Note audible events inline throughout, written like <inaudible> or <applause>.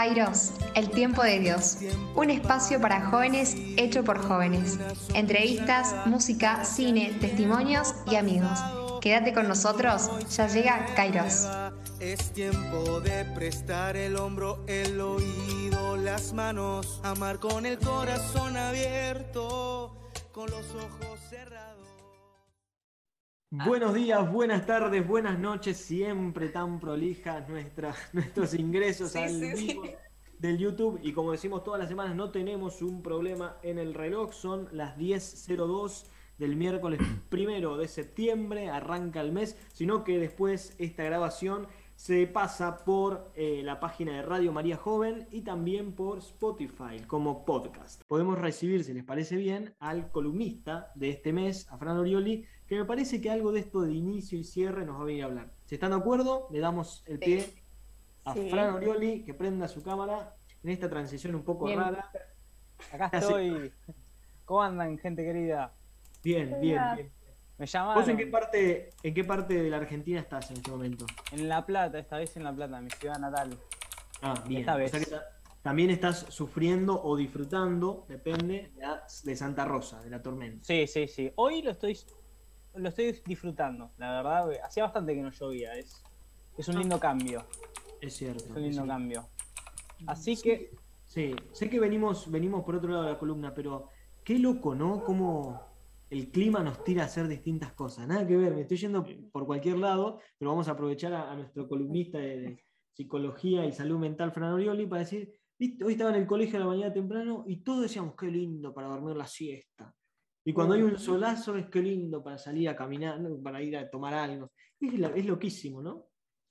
Kairos, el tiempo de Dios. Un espacio para jóvenes hecho por jóvenes. Entrevistas, música, cine, testimonios y amigos. Quédate con nosotros, ya llega Kairos. Es tiempo de prestar el hombro, el oído, las manos, amar con el corazón abierto, con los ojos cerrados. Buenos días, buenas tardes, buenas noches, siempre tan prolijas <laughs> nuestros ingresos Sí, al sí, sí. vivo del YouTube. Y como decimos todas las semanas, no tenemos un problema en el reloj, son las 10.02 del miércoles <clears throat> primero de septiembre, arranca el mes, sino que después esta grabación se pasa por eh, la página de Radio María Joven y también por Spotify como podcast. Podemos recibir, si les parece bien, al columnista de este mes, a Fran Orioli, que me parece que algo de esto de inicio y cierre nos va a venir a hablar. Si están de acuerdo, le damos el pie a Sí. Fran Orioli, que prenda su cámara en esta transición un poco Bien. rara. Acá <laughs> estoy. ¿Cómo andan, gente querida? Bien, bien, bien. Me llamaron ¿Vos en qué parte, en qué parte de la Argentina estás en este momento? en La Plata, esta vez en La Plata, mi ciudad natal. Ah, bien. Esta O vez. sea que ta- también estás sufriendo o disfrutando, depende, de Santa Rosa, de la tormenta. Sí, sí, sí. Hoy lo estoy lo estoy disfrutando, la verdad. Hacía bastante que no llovía. Es, es un lindo cambio. Es cierto. Es un lindo cambio. Así que, Sí, sé que venimos, venimos por otro lado de la columna, pero qué loco, ¿no? Cómo el clima nos tira a hacer distintas cosas. Nada que ver, me estoy yendo por cualquier lado, pero vamos a aprovechar a, a nuestro columnista de, de psicología y salud mental, Fran Orioli, para decir, "Viste, hoy estaba en el colegio a la mañana temprano y todos decíamos, qué lindo para dormir la siesta. Y cuando hay un solazo es qué lindo para salir a caminar, ¿no? para ir a tomar algo. Es, la- es loquísimo, ¿no?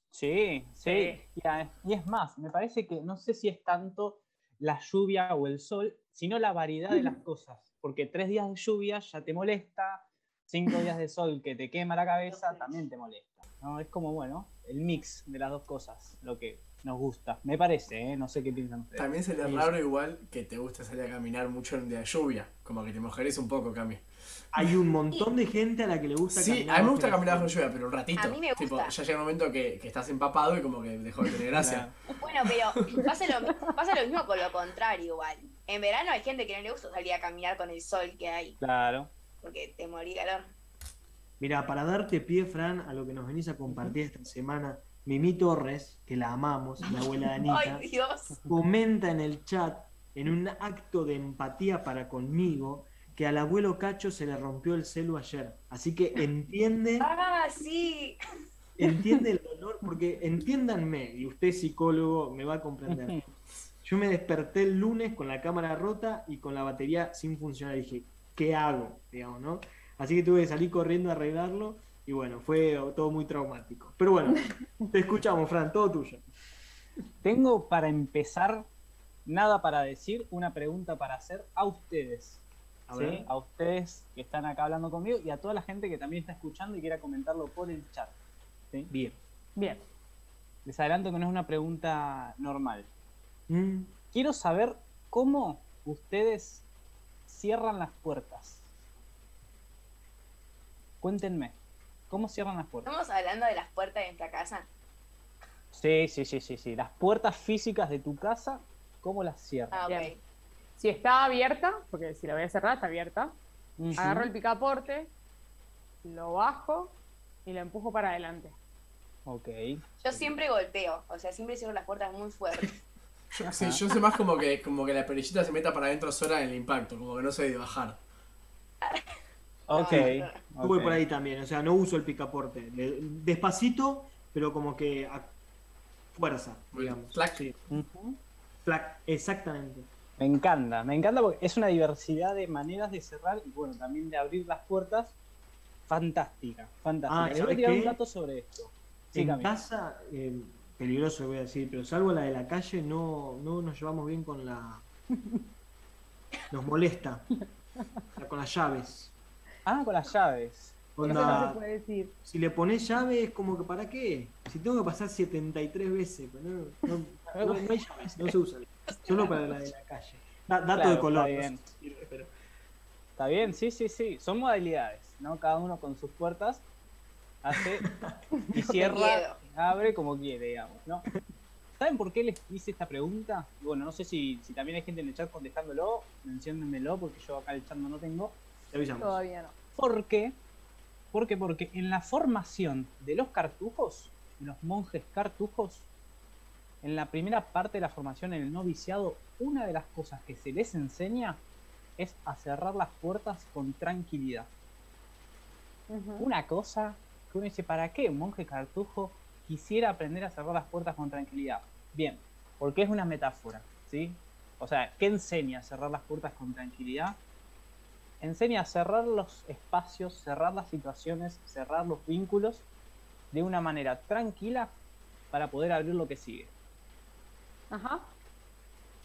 sí, sí. Y, a- y es más, me parece que no sé si es tanto la lluvia o el sol, sino la variedad de las <laughs> cosas. Porque tres días de lluvia ya te molesta, cinco días de sol que te quema la cabeza también te molesta. ¿No? Es como, bueno, el mix de las dos cosas, lo que nos gusta. Me parece, ¿eh? no sé qué piensan ustedes. También sería Sí. raro igual que te guste salir a caminar mucho en un día de lluvia. Como que te mojares un poco, Cami. Hay un <laughs> montón de gente a la que le gusta Sí, caminar a mí me gusta la caminar bajo lluvia. lluvia, pero un ratito. A mí me Tipo, gusta. ya llega un momento que, que estás empapado y como que dejó de tener gracia. Bueno, pero pasa lo, pasa lo mismo con lo contrario igual. En verano hay gente que no le gusta salir a caminar con el sol que hay, Claro. porque te morí calor. Mira, para darte pie, Fran, a lo que nos venís a compartir esta semana, Mimi Torres, que la amamos, la abuela <laughs> de Anita, Ay, Dios. comenta en el chat, en un acto de empatía para conmigo, que al abuelo Cacho se le rompió el celu ayer. Así que entiende, <laughs> Ah, sí. <laughs> entiende el dolor, porque entiéndanme, y usted psicólogo me va a comprender. Yo me desperté el lunes con la cámara rota y con la batería sin funcionar. Dije, ¿qué hago? Digamos, ¿no? Así que tuve que salir corriendo a arreglarlo y bueno, fue todo muy traumático. Pero bueno, <laughs> te escuchamos, Fran, todo tuyo. Tengo para empezar nada para decir, una pregunta para hacer a ustedes. A ¿sí? ver. A ustedes que están acá hablando conmigo y a toda la gente que también está escuchando y quiera comentarlo por el chat. ¿sí? Bien. Bien. Les adelanto que no es una pregunta normal. Mm, Quiero saber cómo ustedes cierran las puertas. Cuéntenme, ¿cómo cierran las puertas? Estamos hablando de las puertas de nuestra casa. Sí, sí, sí, sí, sí. Las puertas físicas de tu casa, ¿cómo las cierran? Ah, ok. Bien. Si está abierta, porque si la voy a cerrar, está abierta, agarro el picaporte, lo bajo y lo empujo para adelante. Ok. Yo siempre golpeo, o sea, siempre cierro las puertas muy fuerte. Yo, <laughs> sí, yo sé más como que, como que la perillita se meta para adentro sola en el impacto, como que no sé de bajar. Ok. Yo voy por ahí también, o sea, no uso el picaporte. Despacito, pero como que a fuerza, digamos. Sí. Flac, exactamente. Me encanta, me encanta porque es una diversidad de maneras de cerrar y bueno, también de abrir las puertas. Fantástica, fantástica. Ah, Les voy a ¿sabes tirar un dato sobre esto. Sí, en casa, eh, peligroso voy a decir, pero salvo la de la calle, no, no nos llevamos bien con la. <laughs> Nos molesta. Con las llaves. Ah, con las llaves. Eso no Onda, se puede decir. si le pones llave es como que ¿para qué? Si tengo que pasar 73 veces, pues no, no, no- no hay llaves, no se usan. Solo para la de la calle. Da- dato Claro, de color. está bien. sirve, pero- Está bien, sí, sí, sí. Son modalidades, ¿no? Cada uno con sus puertas hace <laughs> y cierra, abre como quiere, digamos, ¿no? ¿Saben por qué les hice esta pregunta? Bueno, no sé si, si también hay gente en el chat contestándolo, menciónenmelo porque yo acá el chat no lo tengo. Te avisamos. Todavía no. ¿Por qué? ¿Por qué? Porque en la formación de los cartujos, los monjes cartujos, en la primera parte de la formación en el noviciado, una de las cosas que se les enseña es a cerrar las puertas con tranquilidad. Una cosa que uno dice, ¿para qué un monje cartujo quisiera aprender a cerrar las puertas con tranquilidad? Bien, porque es una metáfora, ¿sí? O sea, ¿qué enseña a cerrar las puertas con tranquilidad? Enseña a cerrar los espacios, cerrar las situaciones, cerrar los vínculos de una manera tranquila para poder abrir lo que sigue. Ajá.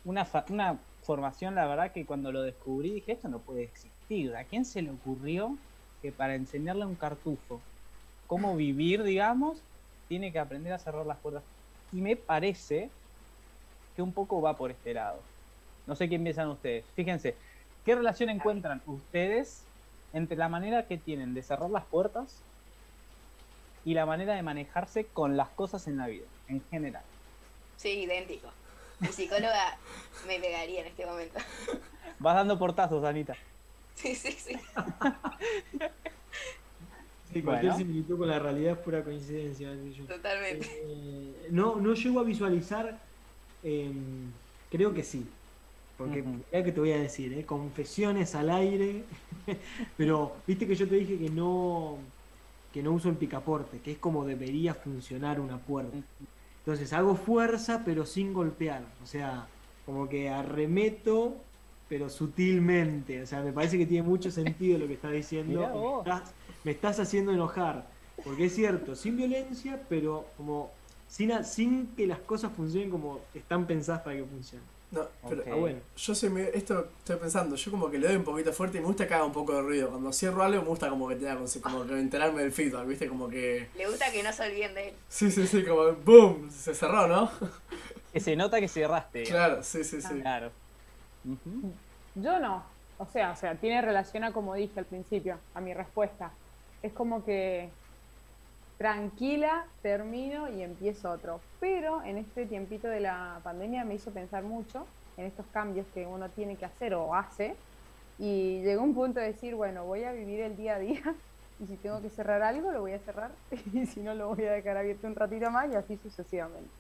Una, fa- una formación, la verdad, que cuando lo descubrí dije, esto no puede existir. ¿A quién se le ocurrió que para enseñarle a un cartufo cómo vivir, digamos, tiene que aprender a cerrar las puertas? Y me parece que un poco va por este lado. No sé qué piensan ustedes. Fíjense, ¿qué relación encuentran ustedes entre la manera que tienen de cerrar las puertas y la manera de manejarse con las cosas en la vida, en general? Sí, idéntico. Mi psicóloga <laughs> me pegaría en este momento. Vas dando portazos, Anita. Sí, sí, sí. Sí, cualquier Bueno. similitud con la realidad es pura coincidencia. yo. Totalmente. Eh, no, no llego a visualizar, eh, creo que sí. Porque, Ujú. ya que te voy a decir, eh, confesiones al aire, <laughs> pero viste que yo te dije que no, que no uso el picaporte, que es como debería funcionar una puerta. Entonces hago fuerza pero sin golpear, o sea, como que arremeto pero sutilmente, o sea, me parece que tiene mucho sentido lo que estás diciendo. Me estás, me estás haciendo enojar, porque es cierto, sin violencia, pero como sin, sin que las cosas funcionen como están pensadas para que funcionen. No, pero. Ah, bueno. yo soy medio- esto estoy pensando, yo como que le doy un poquito fuerte y me gusta que haga un poco de ruido. Cuando cierro algo me gusta como que tenga como, como que enterarme del feedback, viste, como que. Le gusta que no se olviden de él. Sí, sí, sí, como boom, se cerró, ¿no? Que se nota que cerraste. Claro, sí, sí, sí. Claro. Yo no. O sea, o sea, tiene relación a como dije al principio, a mi respuesta. Es como que tranquila, termino y empiezo otro. Pero en este tiempito de la pandemia me hizo pensar mucho en estos cambios que uno tiene que hacer o hace. Y llegó un punto de decir, bueno, voy a vivir el día a día <laughs> y si tengo que cerrar algo, lo voy a cerrar <laughs> y si no, lo voy a dejar abierto un ratito más y así sucesivamente.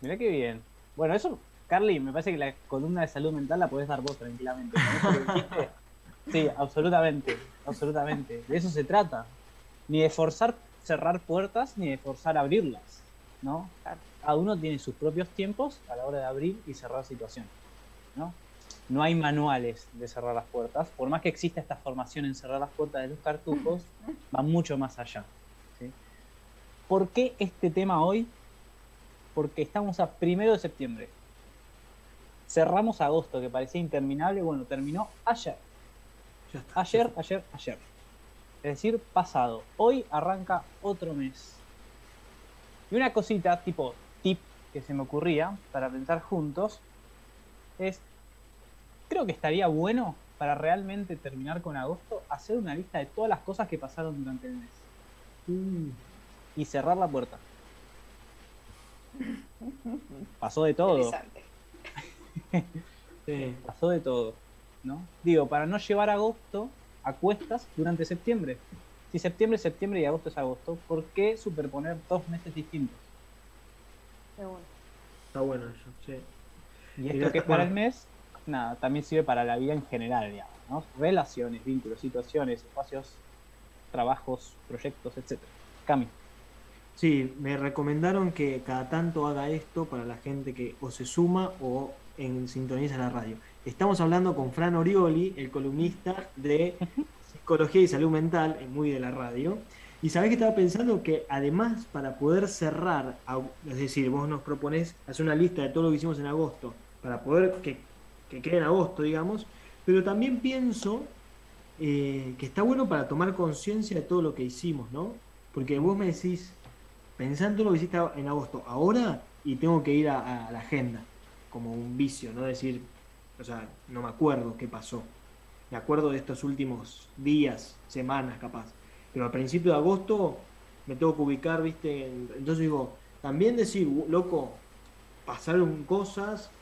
Mirá qué bien. Bueno, eso, Carly, me parece que la columna de salud mental la podés dar vos tranquilamente. <laughs> Sí, absolutamente, absolutamente. De eso se trata. Ni de forzar cerrar puertas, ni de forzar abrirlas, ¿no? Cada uno tiene sus propios tiempos a la hora de abrir y cerrar situaciones, ¿no? No hay manuales de cerrar las puertas, por más que exista esta formación en cerrar las puertas de los cartujos, <laughs> va mucho más allá. ¿sí? ¿Por qué este tema hoy? Porque estamos a primero de septiembre. Cerramos agosto, que parecía interminable, bueno, terminó ayer. Ya está. Ayer, ayer, ayer. Es decir, pasado. Hoy arranca otro mes. Y una cosita, tipo tip que se me ocurría para pensar juntos, es, creo que estaría bueno para realmente terminar con agosto, hacer una lista de todas las cosas que pasaron durante el mes. Mm, Y cerrar la puerta. Pasó de todo. <laughs> Sí. pasó de todo, ¿no? Digo, para no llevar agosto a cuestas durante septiembre. Si septiembre es septiembre y agosto es agosto, ¿por qué superponer dos meses distintos? De una. Está bueno eso, sí. Y esto que es para bueno. el mes, nada, también sirve para la vida en general, digamos, ¿no? Relaciones, vínculos, situaciones, espacios, trabajos, proyectos, etc. Cami. Sí, me recomendaron que cada tanto haga esto para la gente que o se suma o en sintoniza la radio. Estamos hablando con Fran Orioli, el columnista de Psicología y Salud Mental, muy de la radio. Y sabés que estaba pensando que además para poder cerrar, es decir, vos nos proponés hacer una lista de todo lo que hicimos en agosto, para poder que, que quede en agosto, digamos, pero también pienso eh, que está bueno para tomar conciencia de todo lo que hicimos, ¿no? Porque vos me decís, pensando lo que hiciste en agosto, ahora y tengo que ir a, a la agenda, como un vicio, no decir, o sea, no me acuerdo qué pasó. Me acuerdo de estos últimos días, semanas capaz. Pero al principio de agosto me tengo que ubicar, ¿viste? En- Entonces digo, también decir, "Uh, loco, pasaron cosas,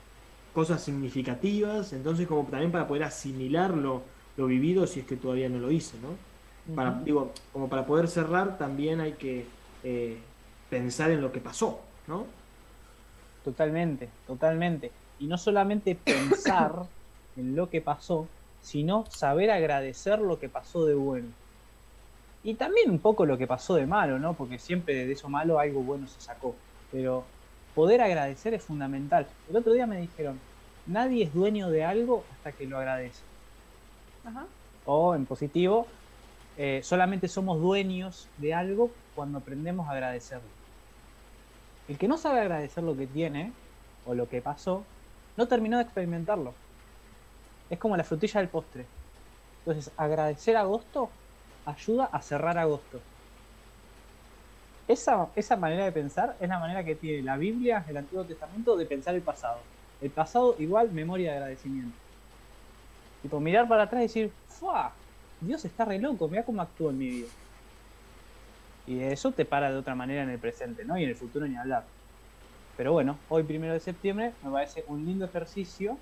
cosas significativas, entonces como también para poder asimilar lo, lo vivido si es que todavía no lo hice, ¿no? Para, digo, como para poder cerrar también hay que eh, pensar en lo que pasó, ¿no? Totalmente, totalmente. Y no solamente pensar <coughs> en lo que pasó, sino saber agradecer lo que pasó de bueno. Y también un poco lo que pasó de malo, ¿no? Porque siempre de eso malo algo bueno se sacó. Pero poder agradecer es fundamental. El otro día me dijeron, nadie es dueño de algo hasta que lo agradece. O en positivo, eh, solamente somos dueños de algo cuando aprendemos a agradecerlo. El que no sabe agradecer lo que tiene o lo que pasó, no terminó de experimentarlo. Es como la frutilla del postre. Entonces, agradecer agosto ayuda a cerrar agosto. Esa, esa manera de pensar es la manera que tiene la Biblia, el Antiguo Testamento, de pensar el pasado. El pasado igual memoria de agradecimiento. Tipo, mirar para atrás y decir, ¡fua! Dios está re loco, mira cómo actuó en mi vida. Y eso te para de otra manera en el presente, ¿no? Y en el futuro ni hablar. Pero bueno, hoy primero de septiembre me parece un lindo ejercicio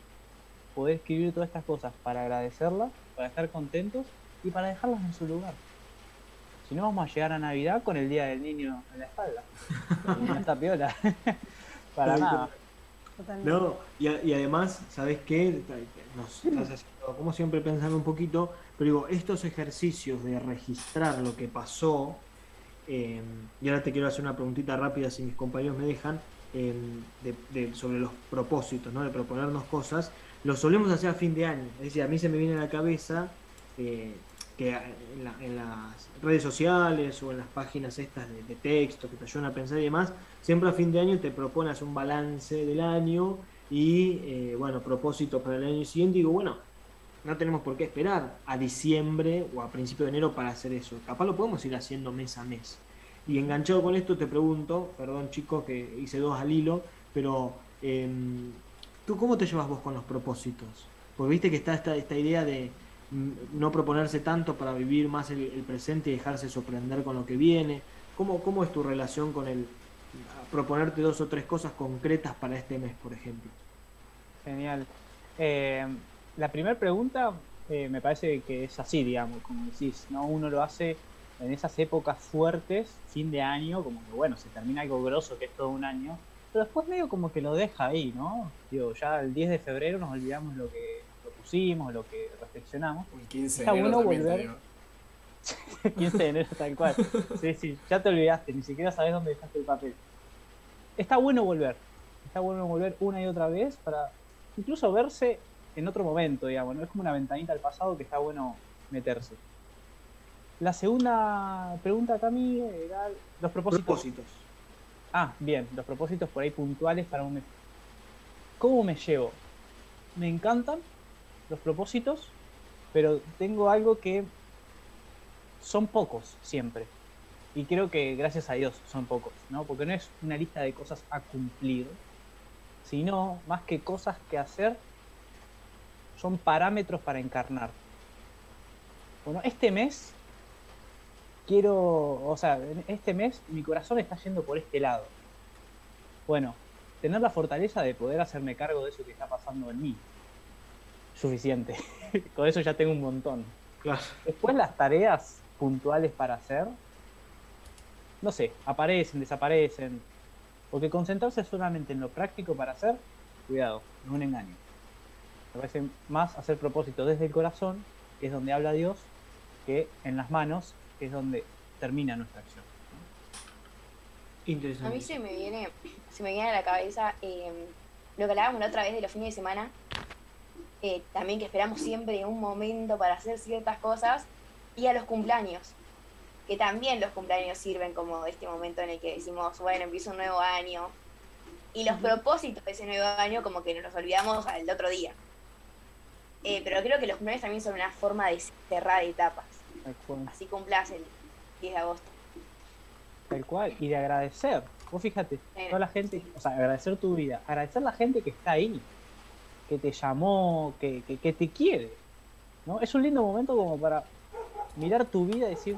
poder escribir todas estas cosas para agradecerlas, para estar contentos y para dejarlas en su lugar. Si no, vamos a llegar a Navidad con el Día del Niño en la espalda. y no está piola. <laughs> para nada. No, y, y, además, ¿sabes qué? Nos estás como siempre, pensando un poquito, pero digo, estos ejercicios de registrar lo que pasó, eh, y ahora te quiero hacer una preguntita rápida si mis compañeros me dejan, eh, sobre los propósitos, ¿no? de proponernos cosas, lo solemos hacer a fin de año. Es decir, a mí se me viene a la cabeza eh, que en, las redes sociales o en las páginas estas de, texto que te ayudan a pensar y demás, siempre a fin de año te propones un balance del año y, bueno, propósitos para el año siguiente. Y digo, bueno, no tenemos por qué esperar a diciembre o a principio de enero para hacer eso. Capaz lo podemos ir haciendo mes a mes. Y enganchado con esto te pregunto, perdón chicos que hice dos al hilo, pero em, ¿tú cómo te llevas vos con los propósitos? Porque viste que está esta, esta idea de mm, no proponerse tanto para vivir más el, presente y dejarse sorprender con lo que viene. ¿Cómo, ¿Cómo es tu relación con el proponerte dos o tres cosas concretas para este mes, por ejemplo? Genial. Eh, la primera pregunta eh, me parece que es así, digamos, como decís, ¿no? Uno lo hace en esas épocas fuertes, fin de año, como que bueno, se termina algo grosso que es todo un año, pero después medio como que lo deja ahí, ¿no? Digo, ya el 10 de febrero nos olvidamos lo que lo pusimos, lo que reflexionamos. El 15 de enero bueno volver. 15 <laughs> de enero tal cual. Sí, sí, ya te olvidaste, ni siquiera sabes dónde dejaste el papel. Está bueno volver. Está bueno volver una y otra vez para incluso verse en otro momento, digamos, ¿no? Es como una ventanita al pasado que está bueno meterse. La segunda pregunta, Cami, era los propósitos. propósitos. Ah, bien, los propósitos por ahí puntuales para un mes. ¿Cómo me llevo? Me encantan los propósitos, pero tengo algo que son pocos siempre. Y creo que gracias a Dios son pocos, ¿no? Porque no es una lista de cosas a cumplir, sino más que cosas que hacer son parámetros para encarnar. Bueno, este mes quiero, o sea, este mes mi corazón está yendo por este lado. Bueno, tener la fortaleza de poder hacerme cargo de eso que está pasando en mí. Suficiente. <laughs> Con eso ya tengo un montón. Después las tareas puntuales para hacer, no sé, aparecen, desaparecen. Porque concentrarse solamente en lo práctico para hacer, cuidado, no es un engaño. Me parece más hacer propósito desde el corazón, que es donde habla Dios, que en las manos, que es donde termina nuestra acción. A mí se me viene, se me viene a la cabeza em, lo que hablábamos la otra vez de los fines de semana, eh, también que esperamos siempre un momento para hacer ciertas cosas, y a los cumpleaños, que también los cumpleaños sirven como este momento en el que decimos, bueno, empieza un nuevo año, y los propósitos de ese nuevo año como que nos los olvidamos al otro día. Eh, pero creo que los cumpleaños también son una forma de cerrar etapas. Así cumplas el 10 de agosto. Tal cual, y de agradecer. Vos fíjate, toda la gente, o sea, agradecer tu vida, agradecer a la gente que está ahí, que te llamó, que, que, te quiere. ¿no? Es un lindo momento como para mirar tu vida y decir,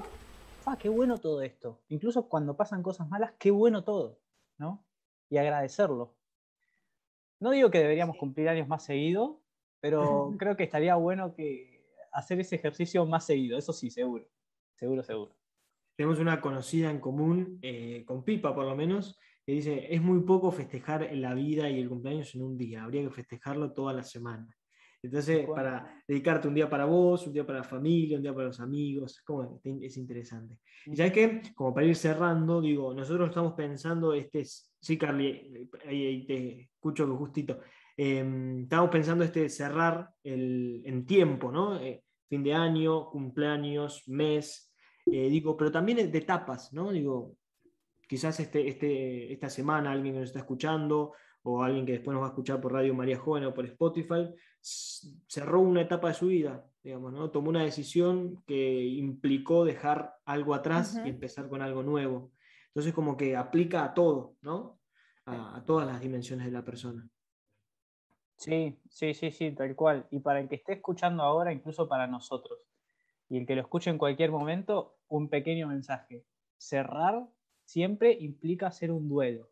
ah, qué bueno todo esto. Incluso cuando pasan cosas malas, qué bueno todo, ¿no? Y agradecerlo. No digo que deberíamos cumplir años más seguido, pero <laughs> creo que estaría bueno que hacer ese ejercicio más seguido, eso sí, seguro. Seguro, seguro. Tenemos una conocida en común, eh, con Pipa por lo menos, que dice, es muy poco festejar la vida y el cumpleaños en un día, habría que festejarlo toda la semana. Entonces, para dedicarte un día para vos, un día para la familia, un día para los amigos, como es interesante. Y ya que, como para ir cerrando, digo, nosotros estamos pensando, este, sí, Carly, ahí, te escucho justito, em, estamos pensando este cerrar el, en tiempo, ¿no? Eh, fin de año, cumpleaños, mes, eh, digo, pero también de etapas, ¿no? Digo, quizás este, este, esta semana alguien que nos está escuchando o alguien que después nos va a escuchar por Radio María Joven o por Spotify, cerró una etapa de su vida, digamos, ¿no? Tomó una decisión que implicó dejar algo atrás y empezar con algo nuevo. Entonces como que aplica a todo, ¿no? A, todas las dimensiones de la persona. Sí, sí, sí, sí, tal cual. Y para el que esté escuchando ahora, incluso para nosotros, y el que lo escuche en cualquier momento, un pequeño mensaje. Cerrar siempre implica hacer un duelo.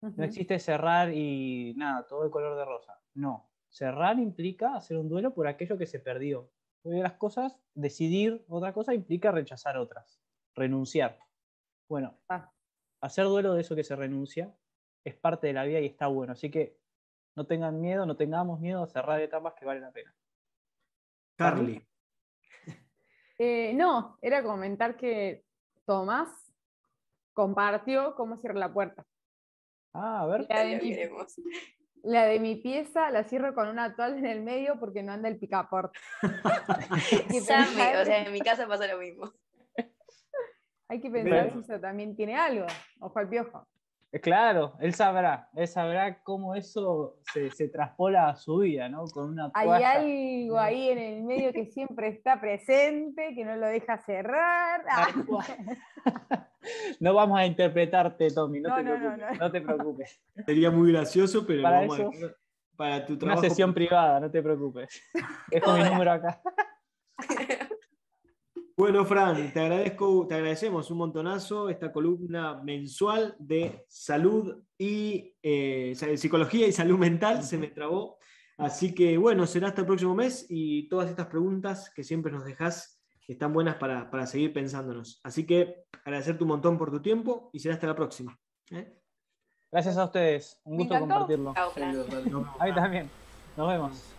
No existe cerrar y nada, todo el color de rosa. No, cerrar implica hacer un duelo por aquello que se perdió. Porque las cosas, decidir otra cosa implica rechazar otras, renunciar. Bueno, ah. hacer duelo de eso que se renuncia es parte de la vida y está bueno. Así que no tengan miedo, no tengamos miedo a cerrar etapas que valen la pena. Carly. <laughs> Eh, no, era comentar que Tomás compartió cómo cierra la puerta. Ah, a ver. La de, mi, pieza la cierro con una toalla en el medio porque no anda el picaporte. <laughs> o sea, en mi casa pasa lo mismo. Hay que pensar si eso también tiene algo. Ojo al piojo. Eh, claro, él sabrá, él sabrá cómo eso se, se traspola a su vida, ¿no? Con una Hay algo ahí en el medio que siempre está presente, que no lo deja cerrar. <laughs> no vamos a interpretarte, Tommy, no, te, preocupes, no, te preocupes. Sería muy gracioso, pero para eso, para tu trabajo. Una sesión privada, no te preocupes. Dejo mi número acá. <laughs> Bueno, Fran, te agradezco, te agradecemos un montonazo esta columna mensual de salud y eh, psicología y salud mental, se me trabó. Así que bueno, será hasta el próximo mes y todas estas preguntas que siempre nos dejas están buenas para, seguir pensándonos. Así que agradecerte un montón por tu tiempo y será hasta la próxima. ¿eh? Gracias a ustedes, un gusto compartirlo. <laughs> Ahí también. Nos vemos.